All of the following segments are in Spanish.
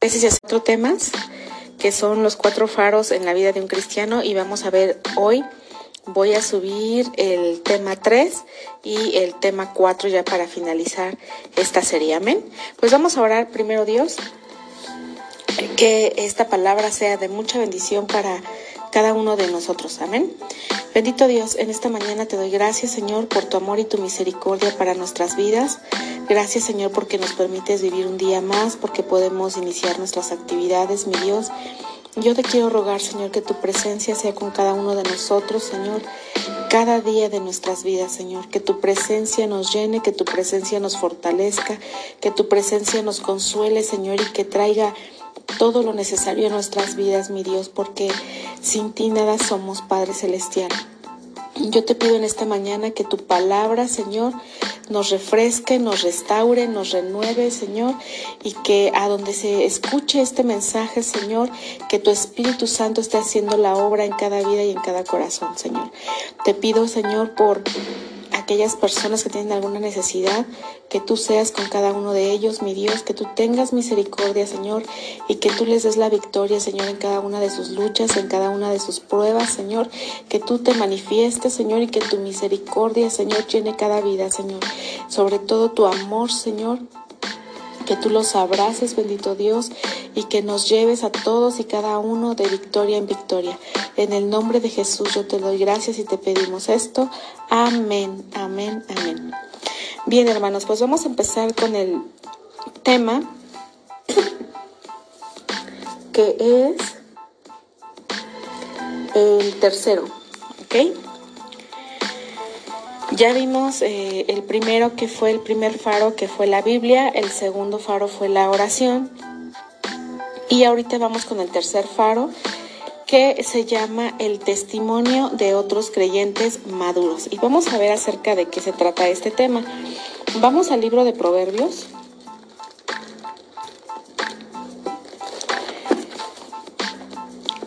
Gracias cuatro temas que son los cuatro faros en la vida de un cristiano y vamos a ver hoy voy a subir el tema 3 y el tema 4 ya para finalizar esta serie. Amén. Pues vamos a orar primero Dios que esta palabra sea de mucha bendición para cada uno de nosotros. Amén. Bendito Dios, en esta mañana te doy gracias, Señor, por tu amor y tu misericordia para nuestras vidas. Gracias, Señor, porque nos permites vivir un día más, porque podemos iniciar nuestras actividades, mi Dios. Yo te quiero rogar, Señor, que tu presencia sea con cada uno de nosotros, Señor, cada día de nuestras vidas, Señor. Que tu presencia nos llene, que tu presencia nos fortalezca, que tu presencia nos consuele, Señor, y que traiga todo lo necesario en nuestras vidas, mi Dios, porque sin ti nada somos, Padre Celestial. Yo te pido en esta mañana que tu palabra, Señor, nos refresque, nos restaure, nos renueve, Señor, y que a donde se escuche este mensaje, Señor, que tu Espíritu Santo esté haciendo la obra en cada vida y en cada corazón, Señor. Te pido, Señor, por aquellas personas que tienen alguna necesidad, que tú seas con cada uno de ellos, mi Dios, que tú tengas misericordia, Señor, y que tú les des la victoria, Señor, en cada una de sus luchas, en cada una de sus pruebas, Señor, que tú te manifiestes, Señor, y que tu misericordia, Señor, llene cada vida, Señor, sobre todo tu amor, Señor, que tú los abraces, bendito Dios, y que nos lleves a todos y cada uno de victoria en victoria. En el nombre de Jesús yo te doy gracias y te pedimos esto. Amén, amén, amén. Bien, hermanos, pues vamos a empezar con el tema que es el tercero, ¿ok? Ya vimos eh, el primero que fue el primer faro, que fue la Biblia, el segundo faro fue la oración. Y ahorita vamos con el tercer faro, que se llama el testimonio de otros creyentes maduros. Y vamos a ver acerca de qué se trata este tema. Vamos al libro de Proverbios.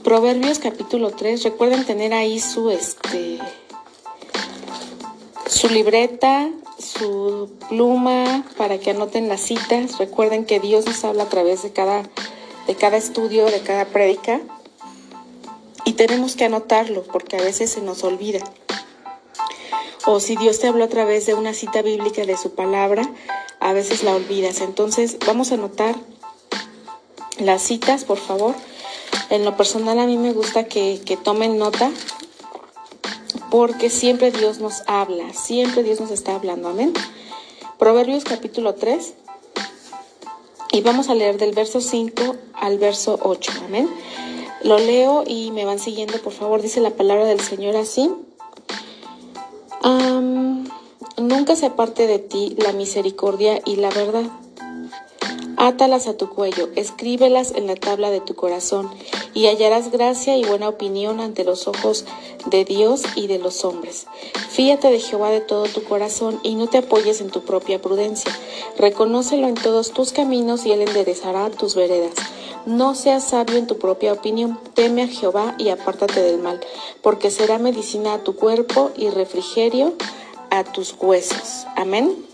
Proverbios capítulo 3. Recuerden tener ahí su este su libreta, su pluma para que anoten las citas. Recuerden que Dios nos habla a través de cada, de cada estudio, de cada prédica. Y tenemos que anotarlo porque a veces se nos olvida. O si Dios te habló a través de una cita bíblica de su palabra, a veces la olvidas. Entonces vamos a anotar las citas, por favor. En lo personal a mí me gusta que, que tomen nota porque siempre Dios nos habla, siempre Dios nos está hablando, amén. Proverbios capítulo 3, y vamos a leer del verso 5 al verso 8, amén. Lo leo y me van siguiendo, por favor, dice la palabra del Señor así. nunca se aparte de ti la misericordia y la verdad. Átalas a tu cuello, escríbelas en la tabla de tu corazón y hallarás gracia y buena opinión ante los ojos de Dios y de los hombres. Fíate de Jehová de todo tu corazón y no te apoyes en tu propia prudencia. Reconócelo en todos tus caminos y él enderezará tus veredas. No seas sabio en tu propia opinión, teme a Jehová y apártate del mal, porque será medicina a tu cuerpo y refrigerio a tus huesos. Amén.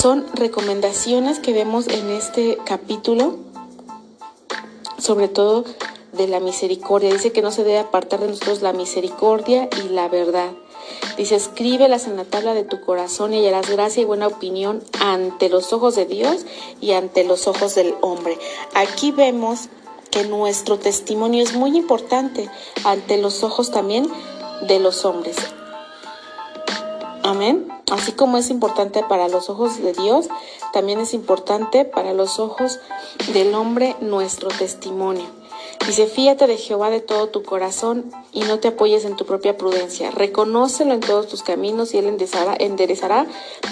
Son recomendaciones que vemos en este capítulo sobre todo de la misericordia. Dice que no se debe apartar de nosotros la misericordia y la verdad. Dice, escríbelas en la tabla de tu corazón y hallarás gracia y buena opinión ante los ojos de Dios y ante los ojos del hombre. Aquí vemos que nuestro testimonio es muy importante ante los ojos también de los hombres. Amén. Así como es importante para los ojos de Dios, también es importante para los ojos del hombre nuestro testimonio. Dice, fíate de Jehová de todo tu corazón y no te apoyes en tu propia prudencia. Reconócelo en todos tus caminos y él enderezará, enderezará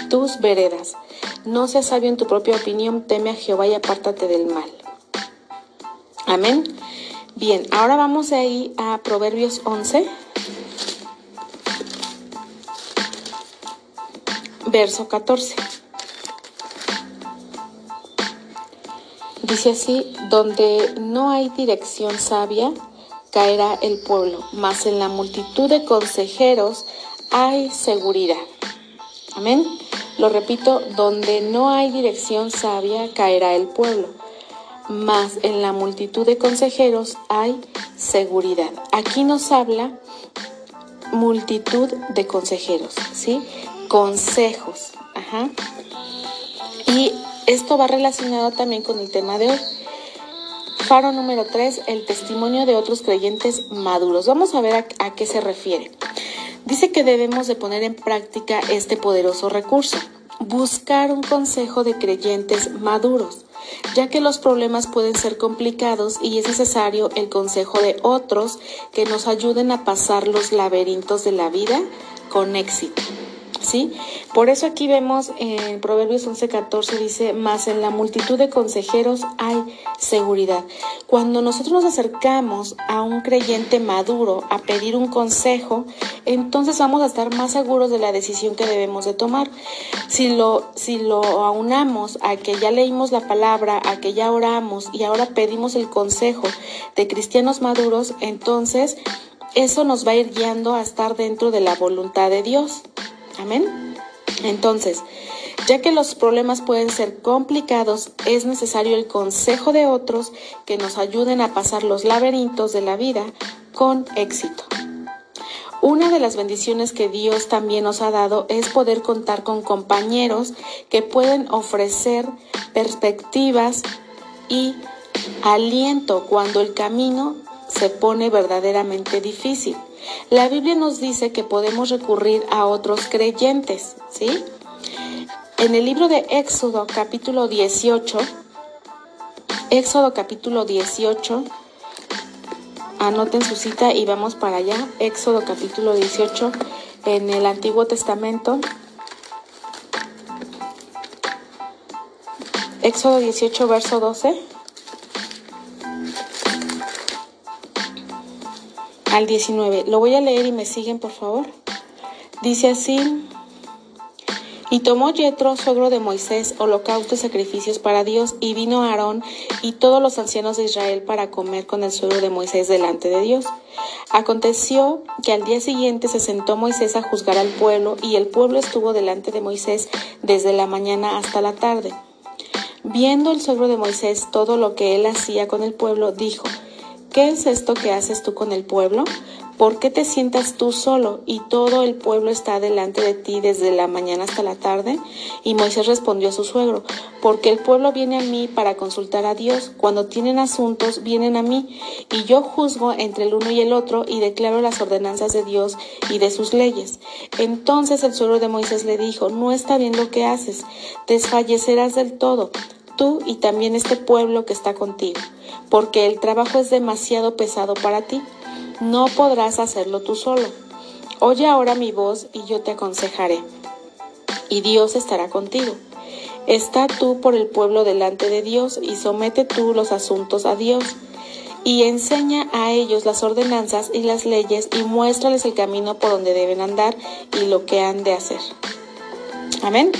tus veredas. No seas sabio en tu propia opinión, teme a Jehová y apártate del mal. Amén. Bien, ahora vamos a ir a Proverbios 11. Verso 14. Dice así, donde no hay dirección sabia, caerá el pueblo, mas en la multitud de consejeros hay seguridad. Amén. Lo repito, donde no hay dirección sabia caerá el pueblo, mas en la multitud de consejeros hay seguridad. Aquí nos habla multitud de consejeros, ¿sí? Consejos, ajá. Y esto va relacionado también con el tema de hoy. Faro número 3, el testimonio de otros creyentes maduros. Vamos a ver a, a, qué se refiere. Dice que debemos de poner en práctica este poderoso recurso, buscar un consejo de creyentes maduros, ya que los problemas pueden ser complicados y es necesario el consejo de otros que nos ayuden a pasar los laberintos de la vida con éxito. ¿Sí? Por eso aquí vemos en Proverbios 11:14 dice, más en la multitud de consejeros hay seguridad. Cuando nosotros nos acercamos a un creyente maduro a pedir un consejo, entonces vamos a estar más seguros de la decisión que debemos de tomar. Si lo, si lo aunamos a que ya leímos la palabra, a que ya oramos y ahora pedimos el consejo de cristianos maduros, entonces eso nos va a ir guiando a estar dentro de la voluntad de Dios. Amén. Entonces, ya que los problemas pueden ser complicados, es necesario el consejo de otros que nos ayuden a pasar los laberintos de la vida con éxito. Una de las bendiciones que Dios también nos ha dado es poder contar con compañeros que pueden ofrecer perspectivas y aliento cuando el camino se pone verdaderamente difícil. La Biblia nos dice que podemos recurrir a otros creyentes, ¿sí? En el libro de Éxodo capítulo 18, Éxodo capítulo 18, anoten su cita y vamos para allá, Éxodo capítulo 18, en el Antiguo Testamento. Éxodo 18, verso 12. Al 19. Lo voy a leer y me siguen, por favor. Dice así. Y tomó Yetro, suegro de Moisés, holocaustos y sacrificios para Dios, y vino Aarón y todos los ancianos de Israel para comer con el suegro de Moisés delante de Dios. Aconteció que al día siguiente se sentó Moisés a juzgar al pueblo, y el pueblo estuvo delante de Moisés desde la mañana hasta la tarde. Viendo el suegro de Moisés todo lo que él hacía con el pueblo, dijo, ¿Qué es esto que haces tú con el pueblo? ¿Por qué te sientas tú solo y todo el pueblo está delante de ti desde la mañana hasta la tarde? Y Moisés respondió a su suegro, porque el pueblo viene a mí para consultar a Dios. Cuando tienen asuntos, vienen a mí, y yo juzgo entre el uno y el otro y declaro las ordenanzas de Dios y de sus leyes. Entonces el suegro de Moisés le dijo, no está bien lo que haces, desfallecerás del todo tú y también este pueblo que está contigo, porque el trabajo es demasiado pesado para ti. No podrás hacerlo tú solo. Oye ahora mi voz y yo te aconsejaré, y Dios estará contigo. Está tú por el pueblo delante de Dios y somete tú los asuntos a Dios y enseña a ellos las ordenanzas y las leyes y muéstrales el camino por donde deben andar y lo que han de hacer. Amén.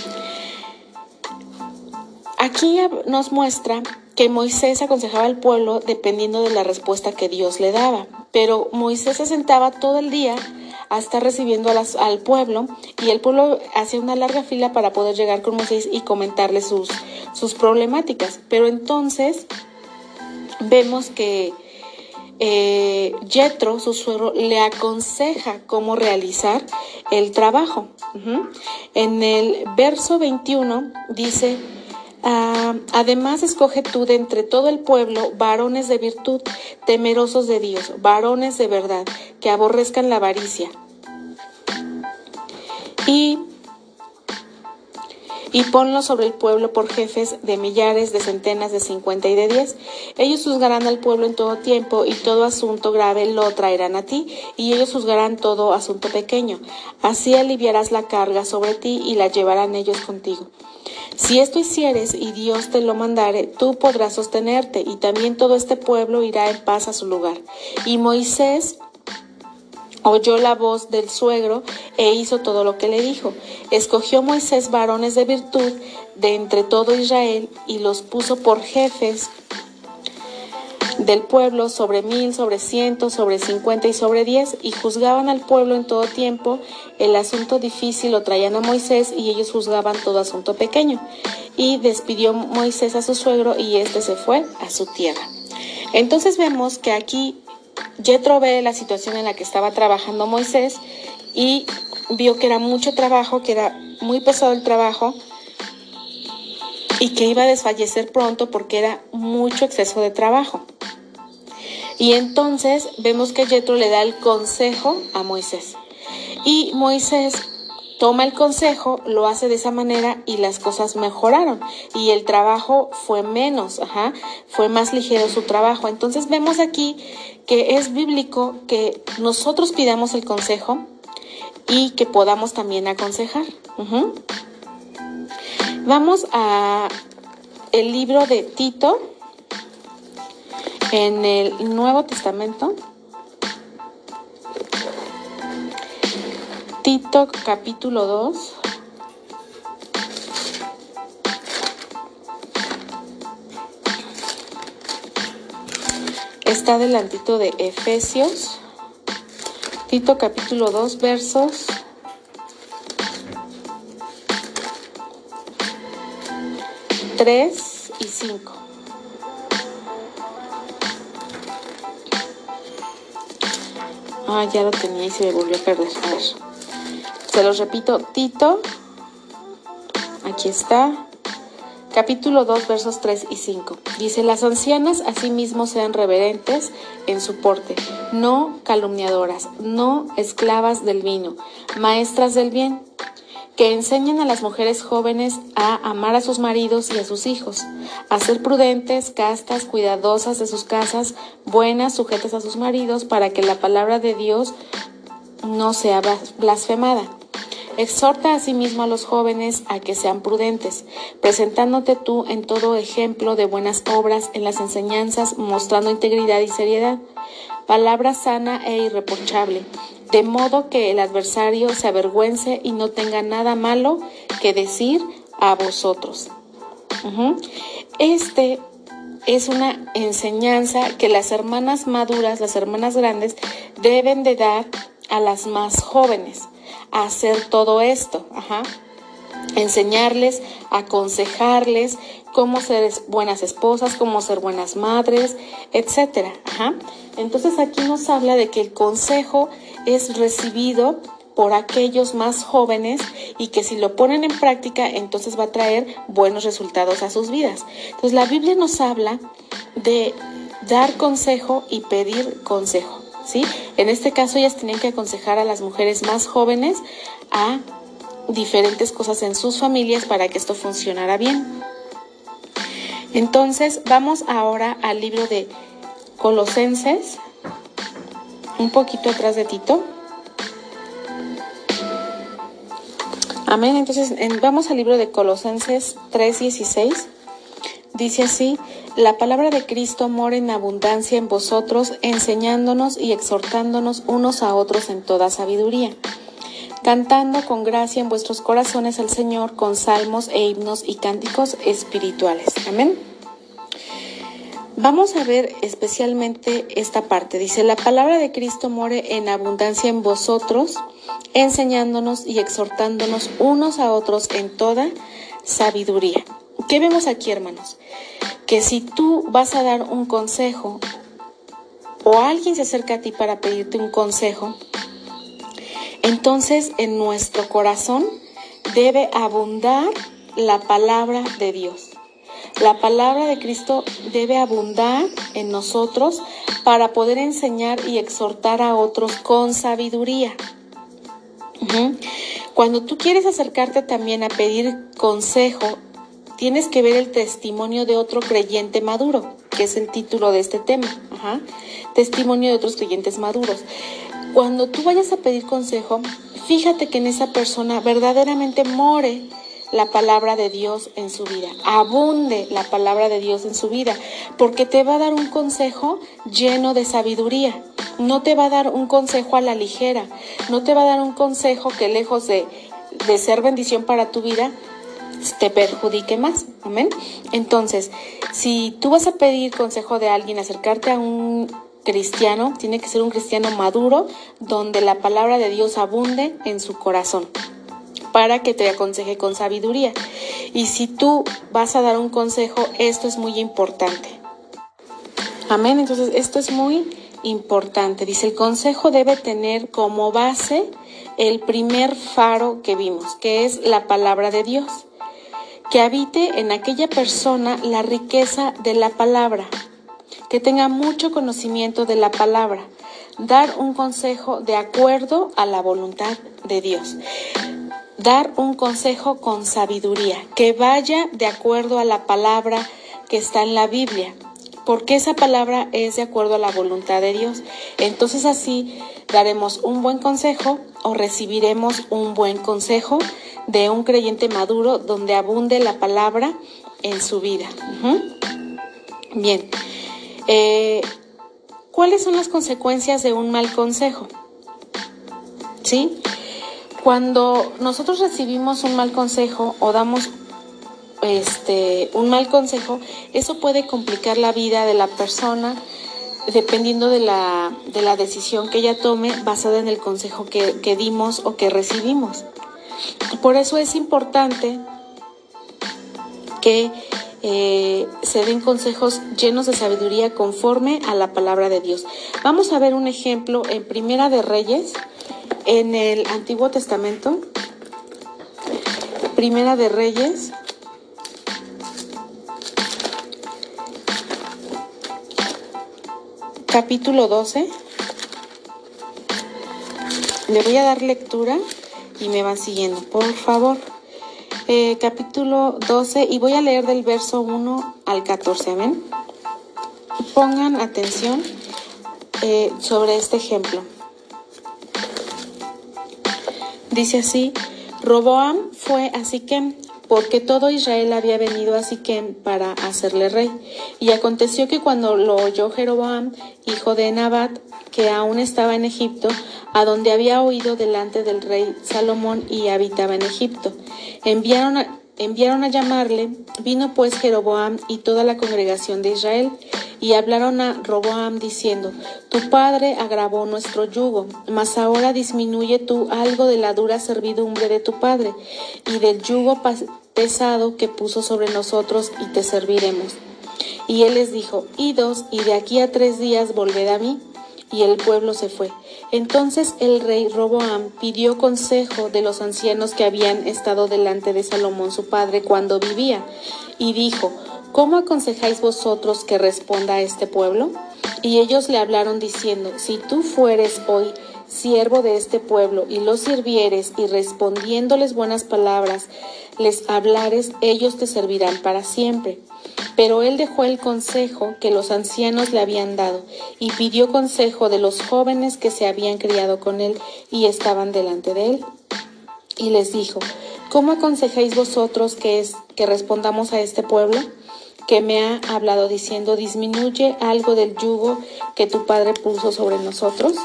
Aquí nos muestra que Moisés aconsejaba al pueblo dependiendo de la respuesta que Dios le daba, pero Moisés se sentaba todo el día a estar recibiendo al pueblo y el pueblo hacía una larga fila para poder llegar con Moisés y comentarle sus, sus problemáticas. Pero entonces vemos que eh, Jethro, su suegro, le aconseja cómo realizar el trabajo. En el verso 21 dice, Ah, además, escoge tú de entre todo el pueblo varones de virtud, temerosos de Dios, varones de verdad, que aborrezcan la avaricia. Y, y ponlos sobre el pueblo por jefes de millares, de centenas, de cincuenta y de diez. Ellos juzgarán al pueblo en todo tiempo y todo asunto grave lo traerán a ti, y ellos juzgarán todo asunto pequeño. Así aliviarás la carga sobre ti y la llevarán ellos contigo. Si esto hicieres y Dios te lo mandare, tú podrás sostenerte y también todo este pueblo irá en paz a su lugar. Y Moisés oyó la voz del suegro e hizo todo lo que le dijo. Escogió Moisés varones de virtud de entre todo Israel y los puso por jefes del pueblo sobre mil, sobre ciento, sobre cincuenta y sobre diez, y juzgaban al pueblo en todo tiempo. El asunto difícil lo traían a Moisés y ellos juzgaban todo asunto pequeño. Y despidió Moisés a su suegro y éste se fue a su tierra. Entonces vemos que aquí Jetro ve la situación en la que estaba trabajando Moisés y vio que era mucho trabajo, que era muy pesado el trabajo y que iba a desfallecer pronto porque era mucho exceso de trabajo. Y entonces vemos que Jetro le da el consejo a Moisés. Y Moisés toma el consejo, lo hace de esa manera y las cosas mejoraron y el trabajo fue menos, ajá, fue más ligero su trabajo. Entonces vemos aquí que es bíblico que nosotros pidamos el consejo y que podamos también aconsejar. Vamos a el libro de Tito en el Nuevo Testamento. Tito capítulo 2. Está adelantito de Efesios. Tito capítulo 2 versos 3 y 5. Ah, ya lo tenía y se me volvió a perder. Se los repito, Tito. Aquí está. Capítulo 2, versos 3 y 5. Dice, las ancianas asimismo sean reverentes en su porte, no calumniadoras, no esclavas del vino, maestras del bien que enseñen a las mujeres jóvenes a amar a sus maridos y a sus hijos, a ser prudentes, castas, cuidadosas de sus casas, buenas, sujetas a sus maridos, para que la palabra de Dios no sea blasfemada. Exhorta asimismo a los jóvenes a que sean prudentes, presentándote tú en todo ejemplo de buenas obras en las enseñanzas, mostrando integridad y seriedad, palabra sana e irreprochable, de modo que el adversario se avergüence y no tenga nada malo que decir a vosotros. Este es una enseñanza que las hermanas maduras, las hermanas grandes, deben de dar a las más jóvenes, hacer todo esto, enseñarles, aconsejarles cómo ser buenas esposas, cómo ser buenas madres, etcétera. Entonces aquí nos habla de que el consejo es recibido por aquellos más jóvenes y que si lo ponen en práctica entonces va a traer buenos resultados a sus vidas. Entonces la Biblia nos habla de dar consejo y pedir consejo, ¿sí? En este caso ellas tenían que aconsejar a las mujeres más jóvenes a diferentes cosas en sus familias para que esto funcionara bien. Entonces vamos ahora al libro de Colosenses un poquito atrás de Tito. Amén. Entonces vamos al libro de Colosenses 3:16. Dice así, la palabra de Cristo mora en abundancia en vosotros, enseñándonos y exhortándonos unos a otros en toda sabiduría, cantando con gracia en vuestros corazones al Señor con salmos e himnos y cánticos espirituales. Amén. Vamos a ver especialmente esta parte. Dice, la palabra de Cristo more en abundancia en vosotros, enseñándonos y exhortándonos unos a otros en toda sabiduría. ¿Qué vemos aquí, hermanos? Que si tú vas a dar un consejo o alguien se acerca a ti para pedirte un consejo, entonces en nuestro corazón debe abundar la palabra de Dios. La palabra de Cristo debe abundar en nosotros para poder enseñar y exhortar a otros con sabiduría. Cuando tú quieres acercarte también a pedir consejo, tienes que ver el testimonio de otro creyente maduro, que es el título de este tema. Testimonio de otros creyentes maduros. Cuando tú vayas a pedir consejo, fíjate que en esa persona verdaderamente more la palabra de Dios en su vida, abunde la palabra de Dios en su vida, porque te va a dar un consejo lleno de sabiduría. No te va a dar un consejo a la ligera, no te va a dar un consejo que lejos de, de ser bendición para tu vida, te perjudique más. Amén. Entonces, si tú vas a pedir consejo de alguien, acercarte a un cristiano, tiene que ser un cristiano maduro, donde la palabra de Dios abunde en su corazón para que te aconseje con sabiduría. Y si tú vas a dar un consejo, esto es muy importante. Amén. Entonces, esto es muy importante. Dice, el consejo debe tener como base el primer faro que vimos, que es la palabra de Dios. Que habite en aquella persona la riqueza de la palabra. Que tenga mucho conocimiento de la palabra. Dar un consejo de acuerdo a la voluntad de Dios dar un consejo con sabiduría, que vaya de acuerdo a la palabra que está en la Biblia, porque esa palabra es de acuerdo a la voluntad de Dios. Entonces así daremos un buen consejo o recibiremos un buen consejo de un creyente maduro donde abunde la palabra en su vida. Bien, eh, ¿cuáles son las consecuencias de un mal consejo? ¿Sí? Cuando nosotros recibimos un mal consejo o damos este, un mal consejo, eso puede complicar la vida de la persona dependiendo de la, de la decisión que ella tome basada en el consejo que, dimos o que recibimos. Por eso es importante que eh, se den consejos llenos de sabiduría conforme a la palabra de Dios. Vamos a ver un ejemplo en Primera de Reyes, en el Antiguo Testamento. Primera de Reyes, capítulo 12. Le voy a dar lectura y me van siguiendo, por favor. Eh, capítulo 12 y voy a leer del verso 1 al 14. ¿Ven? Pongan atención eh, sobre este ejemplo. Dice así, Roboam fue a Siquem porque todo Israel había venido a Siquem para hacerle rey. Y aconteció que cuando lo oyó Jeroboam, hijo de Nabat, que aún estaba en Egipto, a donde había oído delante del rey Salomón y habitaba en Egipto, enviaron a, enviaron a llamarle, vino pues Jeroboam y toda la congregación de Israel, y hablaron a Roboam diciendo, Tu padre agravó nuestro yugo, mas ahora disminuye tú algo de la dura servidumbre de tu padre, y del yugo pesado que puso sobre nosotros, y te serviremos. Y él les dijo, Idos, y de aquí a tres días volved a mí. Y el pueblo se fue. Entonces el rey Roboam pidió consejo de los ancianos que habían estado delante de Salomón su padre cuando vivía, y dijo, ¿Cómo aconsejáis vosotros que responda a este pueblo? Y ellos le hablaron diciendo, Si tú fueres hoy siervo de este pueblo y los sirvieres y respondiéndoles buenas palabras, les hablares, ellos te servirán para siempre. Pero él dejó el consejo que los ancianos le habían dado y pidió consejo de los jóvenes que se habían criado con él y estaban delante de él. Y les dijo, ¿cómo aconsejáis vosotros que es que respondamos a este pueblo? que me ha hablado diciendo, disminuye algo del yugo que tu padre puso sobre nosotros?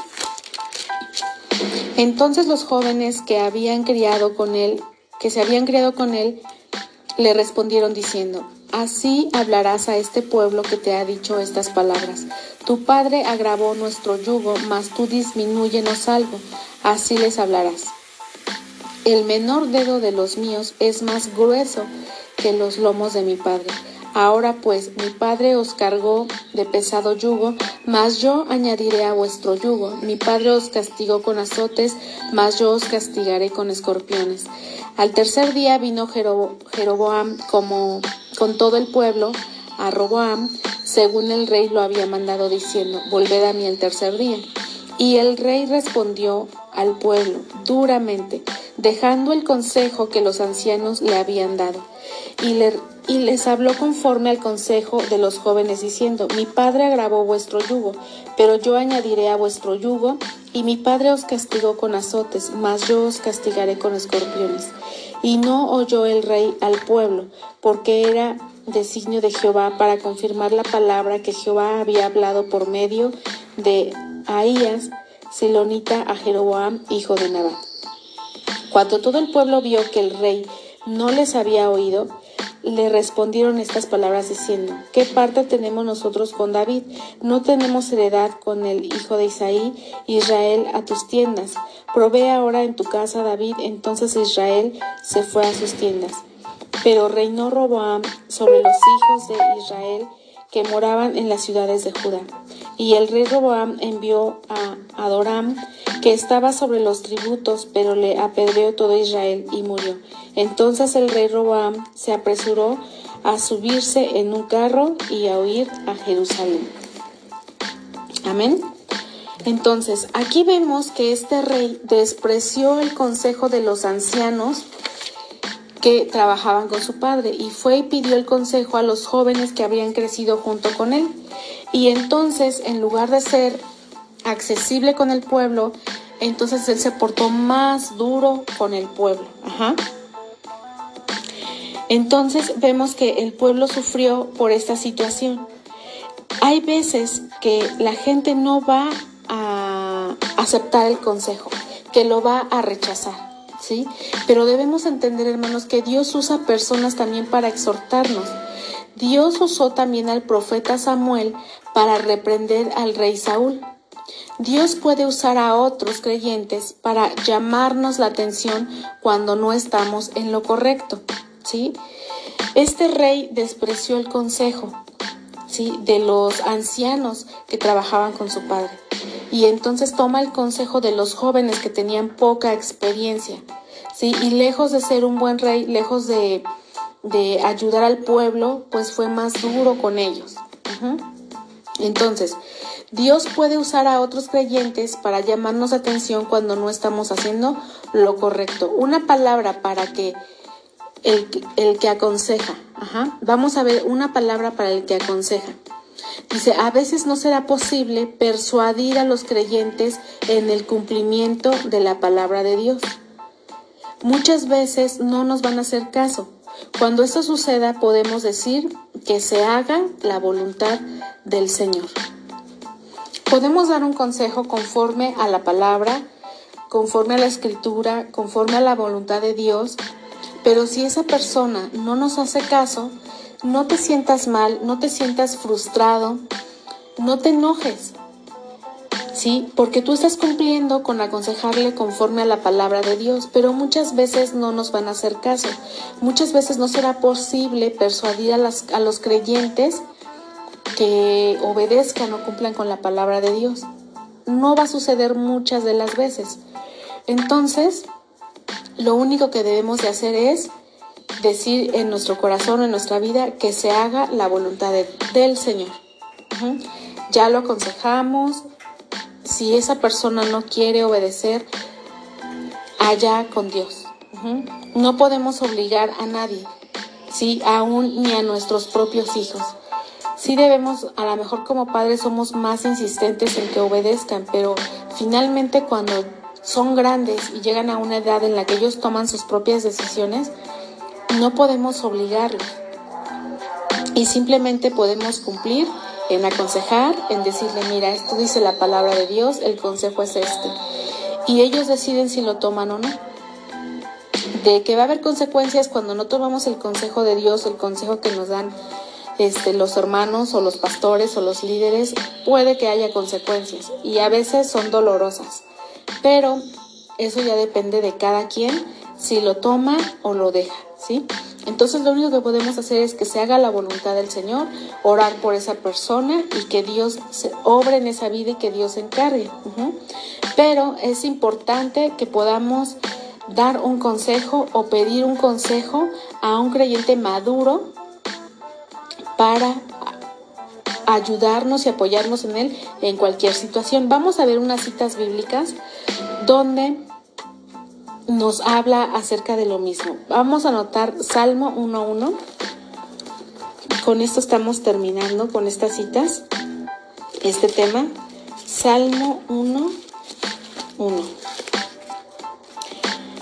Entonces los jóvenes que habían criado con él, que se habían criado con él, le respondieron diciendo, Así hablarás a este pueblo que te ha dicho estas palabras. Tu padre agravó nuestro yugo, mas tú disminúyenos algo. Así les hablarás. El menor dedo de los míos es más grueso que los lomos de mi padre Ahora pues mi Padre os cargó de pesado yugo, mas yo añadiré a vuestro yugo. Mi Padre os castigó con azotes, mas yo os castigaré con escorpiones. Al tercer día vino Jeroboam como con todo el pueblo a Roboam, según el rey lo había mandado, diciendo, Volved a mí el tercer día. Y el rey respondió al pueblo duramente, dejando el consejo que los ancianos le habían dado. Y le y les habló conforme al consejo de los jóvenes, diciendo, Mi padre agravó vuestro yugo, pero yo añadiré a vuestro yugo, y mi padre os castigó con azotes, mas yo os castigaré con escorpiones. Y no oyó el rey al pueblo, porque era designio de Jehová para confirmar la palabra que Jehová había hablado por medio de Ahías, Silonita, a Jeroboam, hijo de Nabat. Cuando todo el pueblo vio que el rey no les había oído, le respondieron estas palabras diciendo, ¿qué parte tenemos nosotros con David? No tenemos heredad con el hijo de Isaí, Israel, a tus tiendas. Provee ahora en tu casa David. Entonces Israel se fue a sus tiendas. Pero reinó Roboam sobre los hijos de Israel que moraban en las ciudades de Judá. Y el rey Roboam envió a Adoram, que estaba sobre los tributos, pero le apedreó todo Israel y murió. Entonces el rey Roboam se apresuró a subirse en un carro y a huir a Jerusalén. Amén. Entonces, aquí vemos que este rey despreció el consejo de los ancianos que trabajaban con su padre y fue y pidió el consejo a los jóvenes que habían crecido junto con él. Y entonces, en lugar de ser accesible con el pueblo, entonces él se portó más duro con el pueblo. Entonces vemos que el pueblo sufrió por esta situación. Hay veces que la gente no va a aceptar el consejo, que lo va a rechazar. ¿Sí? Pero debemos entender, hermanos, que Dios usa personas también para exhortarnos. Dios usó también al profeta Samuel para reprender al rey Saúl. Dios puede usar a otros creyentes para llamarnos la atención cuando no estamos en lo correcto, ¿sí? Este rey despreció el consejo, ¿sí? de los ancianos que trabajaban con su padre y entonces toma el consejo de los jóvenes que tenían poca experiencia, ¿sí? Y lejos de ser un buen rey, lejos de, ayudar al pueblo, pues fue más duro con ellos. Entonces, Dios puede usar a otros creyentes para llamarnos atención cuando no estamos haciendo lo correcto. Una palabra para que el, el que aconseja. Vamos a ver una palabra para el que aconseja. Dice, a veces no será posible persuadir a los creyentes en el cumplimiento de la palabra de Dios. Muchas veces no nos van a hacer caso. Cuando esto suceda podemos decir que se haga la voluntad del Señor. Podemos dar un consejo conforme a la palabra, conforme a la escritura, conforme a la voluntad de Dios, pero si esa persona no nos hace caso, no te sientas mal, no te sientas frustrado, no te enojes. ¿Sí? Porque tú estás cumpliendo con aconsejarle conforme a la palabra de Dios, pero muchas veces no nos van a hacer caso. Muchas veces no será posible persuadir a, a los creyentes que obedezcan o cumplan con la palabra de Dios. No va a suceder muchas de las veces. Entonces, lo único que debemos de hacer es decir en nuestro corazón, en nuestra vida, que se haga la voluntad del Señor. Ya lo aconsejamos. Si esa persona no quiere obedecer, allá con Dios. No podemos obligar a nadie, ¿sí? aún ni a nuestros propios hijos. Sí debemos, a lo mejor como padres somos más insistentes en que obedezcan, pero finalmente cuando son grandes y llegan a una edad en la que ellos toman sus propias decisiones, no podemos obligarlos y simplemente podemos cumplir en aconsejar, en decirle, mira, esto dice la palabra de Dios, el consejo es este. Y ellos deciden si lo toman o no. De que va a haber consecuencias cuando no tomamos el consejo de Dios, el consejo que nos dan este, los hermanos o los pastores o los líderes, puede que haya consecuencias y a veces son dolorosas. Pero eso ya depende de cada quien si lo toma o lo deja. ¿Sí? Entonces lo único que podemos hacer es que se haga la voluntad del Señor, orar por esa persona y que Dios se obre en esa vida y que Dios se encargue. Pero es importante que podamos dar un consejo o pedir un consejo a un creyente maduro para ayudarnos y apoyarnos en él en cualquier situación. Vamos a ver unas citas bíblicas donde nos habla acerca de lo mismo. Vamos a anotar Salmo 1.1. Con esto estamos terminando con estas citas, este tema. Salmo 1.1.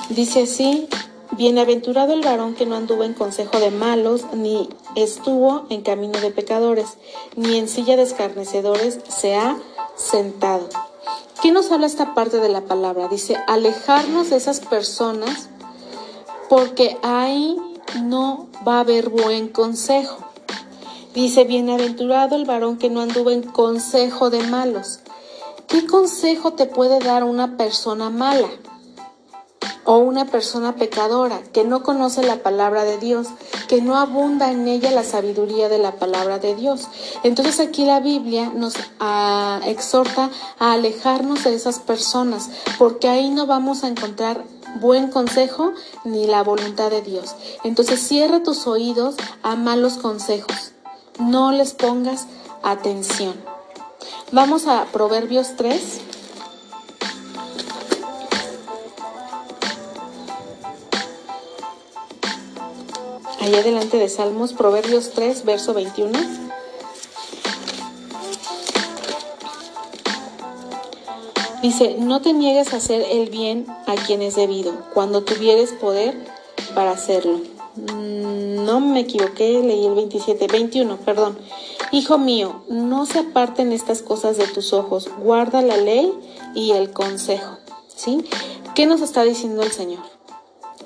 Dice así, Bienaventurado el varón que no anduvo en consejo de malos, ni estuvo en camino de pecadores, ni en silla de escarnecedores se ha sentado ¿Qué nos habla esta parte de la palabra? Dice, alejarnos de esas personas porque ahí no va a haber buen consejo. Dice, bienaventurado el varón que no anduvo en consejo de malos. ¿Qué consejo te puede dar una persona mala? O una persona pecadora que no conoce la palabra de Dios, que no abunda en ella la sabiduría de la palabra de Dios. Entonces aquí la Biblia nos ah, exhorta a alejarnos de esas personas, porque ahí no vamos a encontrar buen consejo ni la voluntad de Dios. Entonces cierra tus oídos a malos consejos. No les pongas atención. Vamos a Proverbios 3. Allá delante de Salmos, Proverbios 3, verso 21. Dice, no te niegues a hacer el bien a quien es debido, cuando tuvieres poder para hacerlo. Mm, no me equivoqué, leí el 27, 21, perdón. Hijo mío, no se aparten estas cosas de tus ojos, guarda la ley y el consejo. ¿Sí? ¿Qué nos está diciendo el Señor?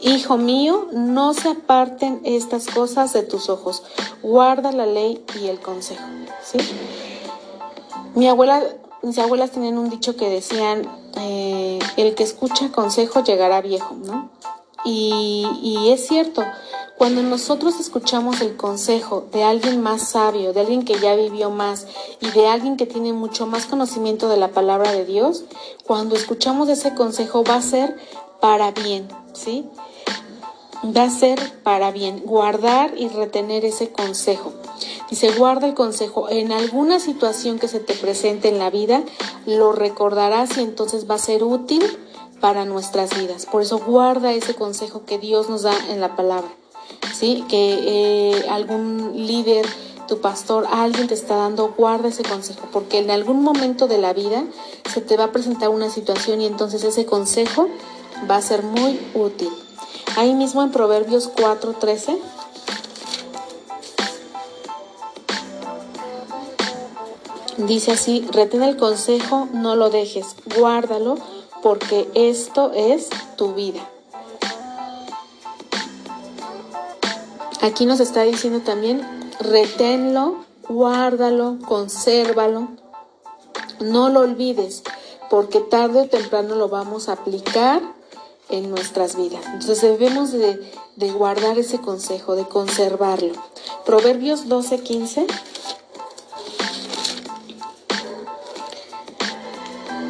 Hijo mío, no se aparten estas cosas de tus ojos, guarda la ley y el consejo. ¿Sí? Mi abuela mis abuelas tenían un dicho que decían, eh, el que escucha consejo llegará viejo, ¿no? Y, y es cierto, cuando nosotros escuchamos el consejo de alguien más sabio, de alguien que ya vivió más y de alguien que tiene mucho más conocimiento de la palabra de Dios, cuando escuchamos ese consejo va a ser para bien, ¿sí? Va a ser para bien, guardar y retener ese consejo. Dice, guarda el consejo. En alguna situación que se te presente en la vida, lo recordarás y entonces va a ser útil para nuestras vidas. Por eso guarda ese consejo que Dios nos da en la palabra. ¿Sí? Que eh, algún líder, tu pastor, alguien te está dando, guarda ese consejo. Porque en algún momento de la vida se te va a presentar una situación y entonces ese consejo va a ser muy útil. Ahí mismo en Proverbios 4:13 Dice así, retén el consejo, no lo dejes, guárdalo, porque esto es tu vida. Aquí nos está diciendo también, reténlo, guárdalo, consérvalo, no lo olvides, porque tarde o temprano lo vamos a aplicar en nuestras vidas. Entonces debemos de, guardar ese consejo, de conservarlo. Proverbios 12, 15.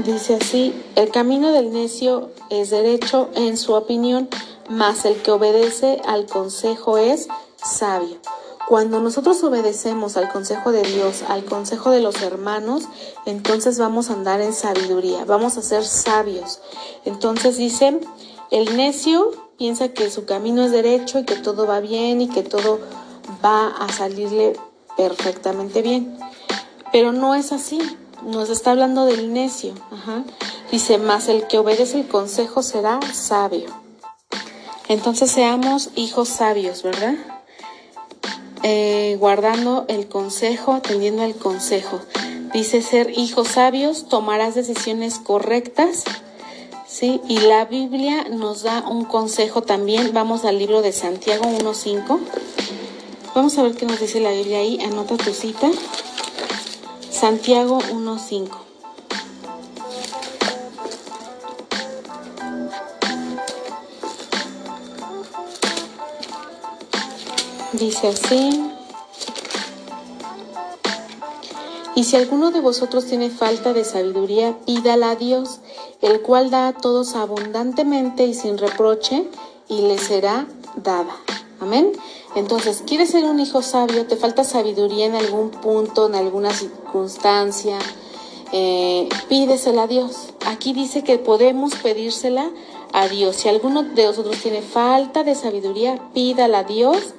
Dice así, el camino del necio es derecho en su opinión, mas el que obedece al consejo es sabio. Cuando nosotros obedecemos al consejo de Dios, al consejo de los hermanos, entonces vamos a andar en sabiduría, vamos a ser sabios. Entonces dice, el necio piensa que su camino es derecho y que todo va bien y que todo va a salirle perfectamente bien. Pero no es así nos está hablando del necio. Dice, más el que obedece el consejo será sabio. Entonces seamos hijos sabios, ¿verdad? Eh, guardando el consejo, atendiendo al consejo. Dice ser hijos sabios, tomarás decisiones correctas. ¿sí? Y la Biblia nos da un consejo también. Vamos al libro de Santiago 1.5. Vamos a ver qué nos dice la Biblia ahí. Anota tu cita. Santiago 1.5. Dice así. Y si alguno de vosotros tiene falta de sabiduría, pídala a Dios, el cual da a todos abundantemente y sin reproche, y le será dada. Amén. Entonces, ¿quieres ser un hijo sabio? ¿Te falta sabiduría en algún punto, en alguna circunstancia? Eh, pídesela a Dios. Aquí dice que podemos pedírsela a Dios. Si alguno de nosotros tiene falta de sabiduría, pídala a Dios,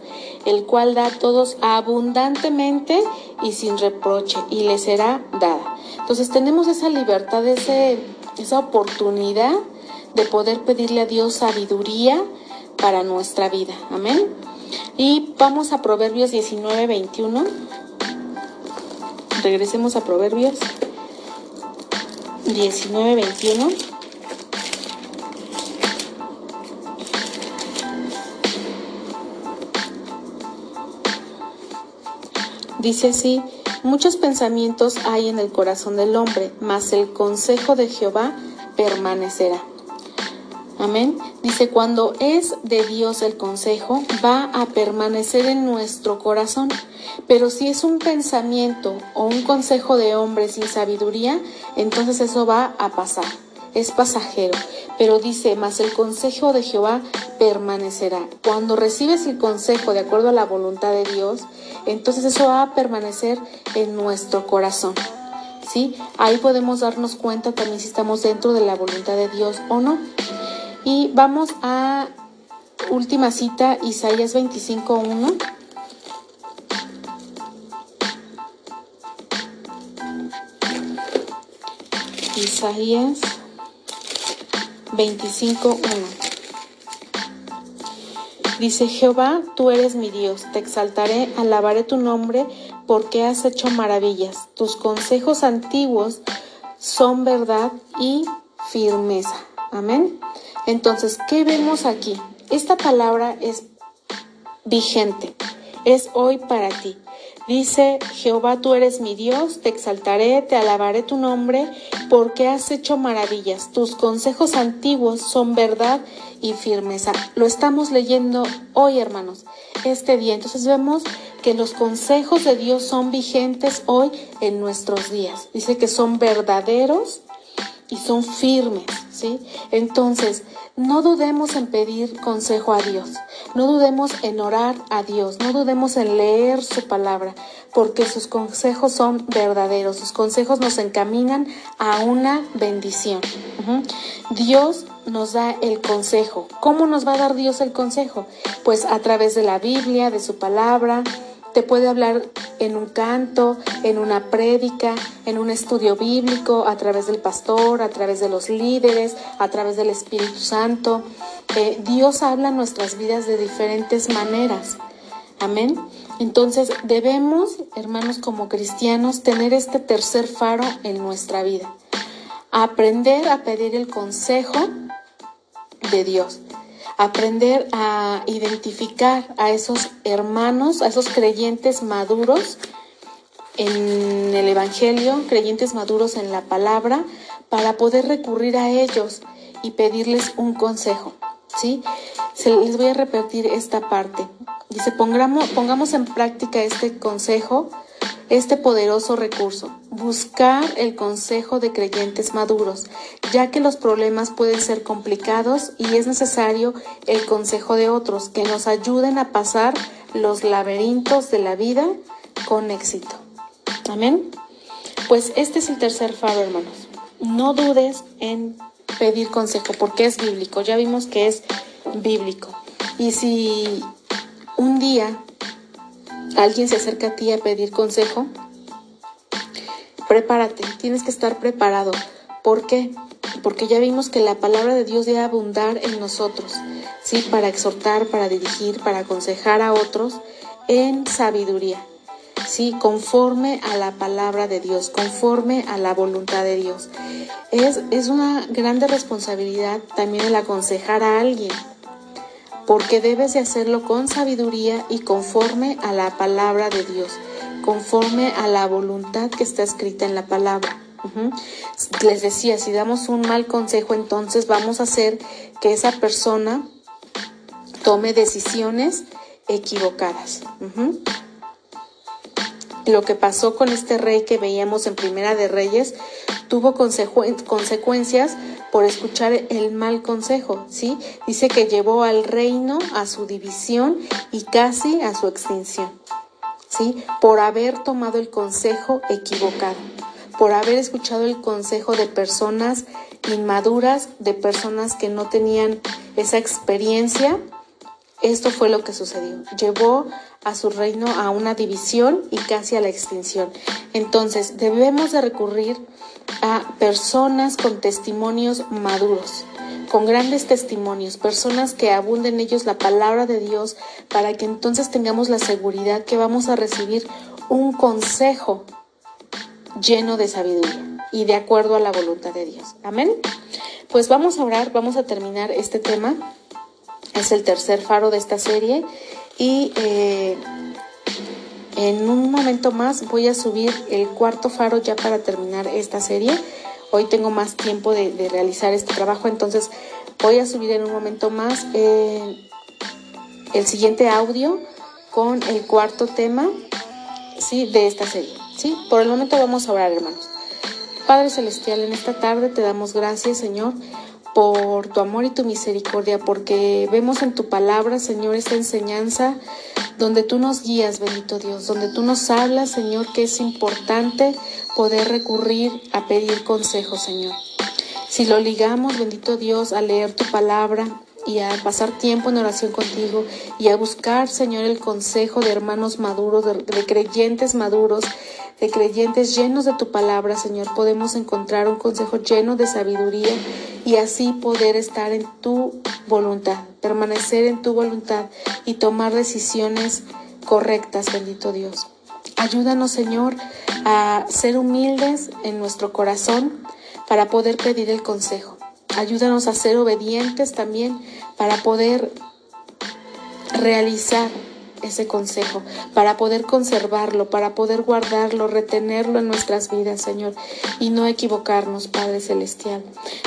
el cual da a todos abundantemente y sin reproche, y le será dada. Entonces tenemos esa libertad, ese, esa oportunidad de poder pedirle a Dios sabiduría para nuestra vida. Amén. Y vamos a Proverbios 19, 21. Regresemos a Proverbios 19, 21. Dice así, muchos pensamientos hay en el corazón del hombre, mas el consejo de Jehová permanecerá. Amén. Dice, cuando es de Dios el consejo, va a permanecer en nuestro corazón. Pero si es un pensamiento o un consejo de hombre sin sabiduría, entonces eso va a pasar. Es pasajero. Pero dice, mas el consejo de Jehová permanecerá. Cuando recibes el consejo de acuerdo a la voluntad de Dios, entonces eso va a permanecer en nuestro corazón. ¿Sí? Ahí podemos darnos cuenta también si estamos dentro de la voluntad de Dios o no. Y vamos a última cita, Isaías 25.1. Isaías 25.1. Dice Jehová, tú eres mi Dios, te exaltaré, alabaré tu nombre, porque has hecho maravillas. Tus consejos antiguos son verdad y firmeza. Amén. Entonces, ¿qué vemos aquí? Esta palabra es vigente, es hoy para ti. Dice, Jehová, tú eres mi Dios, te exaltaré, te alabaré tu nombre, porque has hecho maravillas. Tus consejos antiguos son verdad y firmeza. Lo estamos leyendo hoy, hermanos, este día. Entonces vemos que los consejos de Dios son vigentes hoy en nuestros días. Dice que son verdaderos y son firmes, ¿sí? Entonces, no dudemos en pedir consejo a Dios, no dudemos en orar a Dios, no dudemos en leer su palabra, porque sus consejos son verdaderos, sus consejos nos encaminan a una bendición. Dios nos da el consejo. ¿Cómo nos va a dar Dios el consejo? Pues a través de la Biblia, de su palabra, te puede hablar en un canto, en una prédica, en un estudio bíblico, a través del pastor, a través de los líderes, a través del Espíritu Santo. Eh, Dios habla en nuestras vidas de diferentes maneras. Amén. Entonces debemos, hermanos, como cristianos, tener este tercer faro en nuestra vida. Aprender a pedir el consejo de Dios aprender a identificar a esos hermanos, a esos creyentes maduros en el Evangelio, creyentes maduros en la palabra, para poder recurrir a ellos y pedirles un consejo. ¿sí? les voy a repetir esta parte. Dice, pongamos, pongamos en práctica este consejo este poderoso recurso, buscar el consejo de creyentes maduros, ya que los problemas pueden ser complicados y es necesario el consejo de otros que nos ayuden a pasar los laberintos de la vida con éxito. Amén. Pues este es el tercer faro, hermanos. No dudes en pedir consejo porque es bíblico. Ya vimos que es bíblico. Y si un día alguien se acerca a ti a pedir consejo, prepárate, tienes que estar preparado. ¿Por qué? Porque ya vimos que la palabra de Dios debe abundar en nosotros, ¿sí? Para exhortar, para dirigir, para aconsejar a otros en sabiduría, ¿sí? Conforme a la palabra de Dios, conforme a la voluntad de Dios. Es, es una grande responsabilidad también el aconsejar a alguien, porque debes de hacerlo con sabiduría y conforme a la palabra de Dios, conforme a la voluntad que está escrita en la palabra. Les decía, si damos un mal consejo, entonces vamos a hacer que esa persona tome decisiones equivocadas. Lo que pasó con este rey que veíamos en Primera de Reyes tuvo consecuencias por escuchar el mal consejo, ¿sí? Dice que llevó al reino a su división y casi a su extinción, ¿sí? Por haber tomado el consejo equivocado, por haber escuchado el consejo de personas inmaduras, de personas que no tenían esa experiencia, esto fue lo que sucedió. Llevó a su reino a una división y casi a la extinción. Entonces, debemos de recurrir a personas con testimonios maduros, con grandes testimonios, personas que abunden ellos la palabra de Dios para que entonces tengamos la seguridad que vamos a recibir un consejo lleno de sabiduría y de acuerdo a la voluntad de Dios. Amén. Pues vamos a orar, vamos a terminar este tema. Es el tercer faro de esta serie y eh, En un momento más voy a subir el cuarto faro ya para terminar esta serie. Hoy tengo más tiempo de, realizar este trabajo, entonces voy a subir en un momento más eh, el siguiente audio con el cuarto tema ¿sí? de esta serie. ¿sí? Por el momento vamos a orar, hermanos. Padre Celestial, en esta tarde te damos gracias, Señor, por tu amor y tu misericordia, porque vemos en tu palabra, Señor, esta enseñanza donde tú nos guías, bendito Dios, donde tú nos hablas, Señor, que es importante poder recurrir a pedir consejo, Señor. Si lo ligamos, bendito Dios, a leer tu palabra y a pasar tiempo en oración contigo y a buscar, Señor, el consejo de hermanos maduros, de, creyentes maduros, de creyentes llenos de tu palabra, Señor, podemos encontrar un consejo lleno de sabiduría y así poder estar en tu voluntad, permanecer en tu voluntad y tomar decisiones correctas, bendito Dios. Ayúdanos, Señor, a ser humildes en nuestro corazón para poder pedir el consejo. Ayúdanos a ser obedientes también para poder realizar ese consejo, para poder conservarlo, para poder guardarlo, retenerlo en nuestras vidas, Señor, y no equivocarnos, Padre Celestial.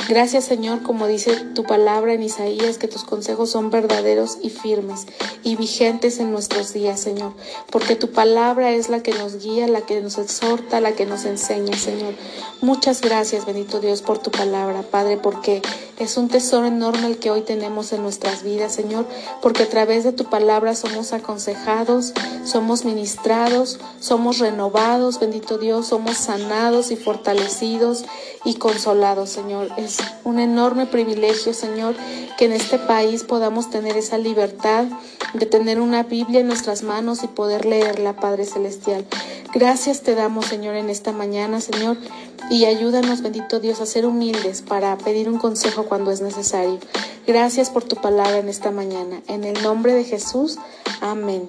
Gracias, Señor, como dice tu palabra en Isaías, que tus consejos son verdaderos y firmes y vigentes en nuestros días, Señor, porque tu palabra es la que nos guía, la que nos exhorta, la que nos enseña, Señor. Muchas gracias, bendito Dios, por tu palabra, Padre, porque es un tesoro enorme el que hoy tenemos en nuestras vidas, Señor, porque a través de tu palabra somos aconsejados, somos ministrados, somos renovados, bendito Dios, somos sanados y fortalecidos y consolados, Señor. Es un enorme privilegio, Señor, que en este país podamos tener esa libertad de tener una Biblia en nuestras manos y poder leerla, Padre Celestial. Gracias te damos, Señor, en esta mañana, Señor, y ayúdanos, bendito Dios, a ser humildes para pedir un consejo cuando es necesario. Gracias por tu palabra en esta mañana. En el nombre de Jesús, amén.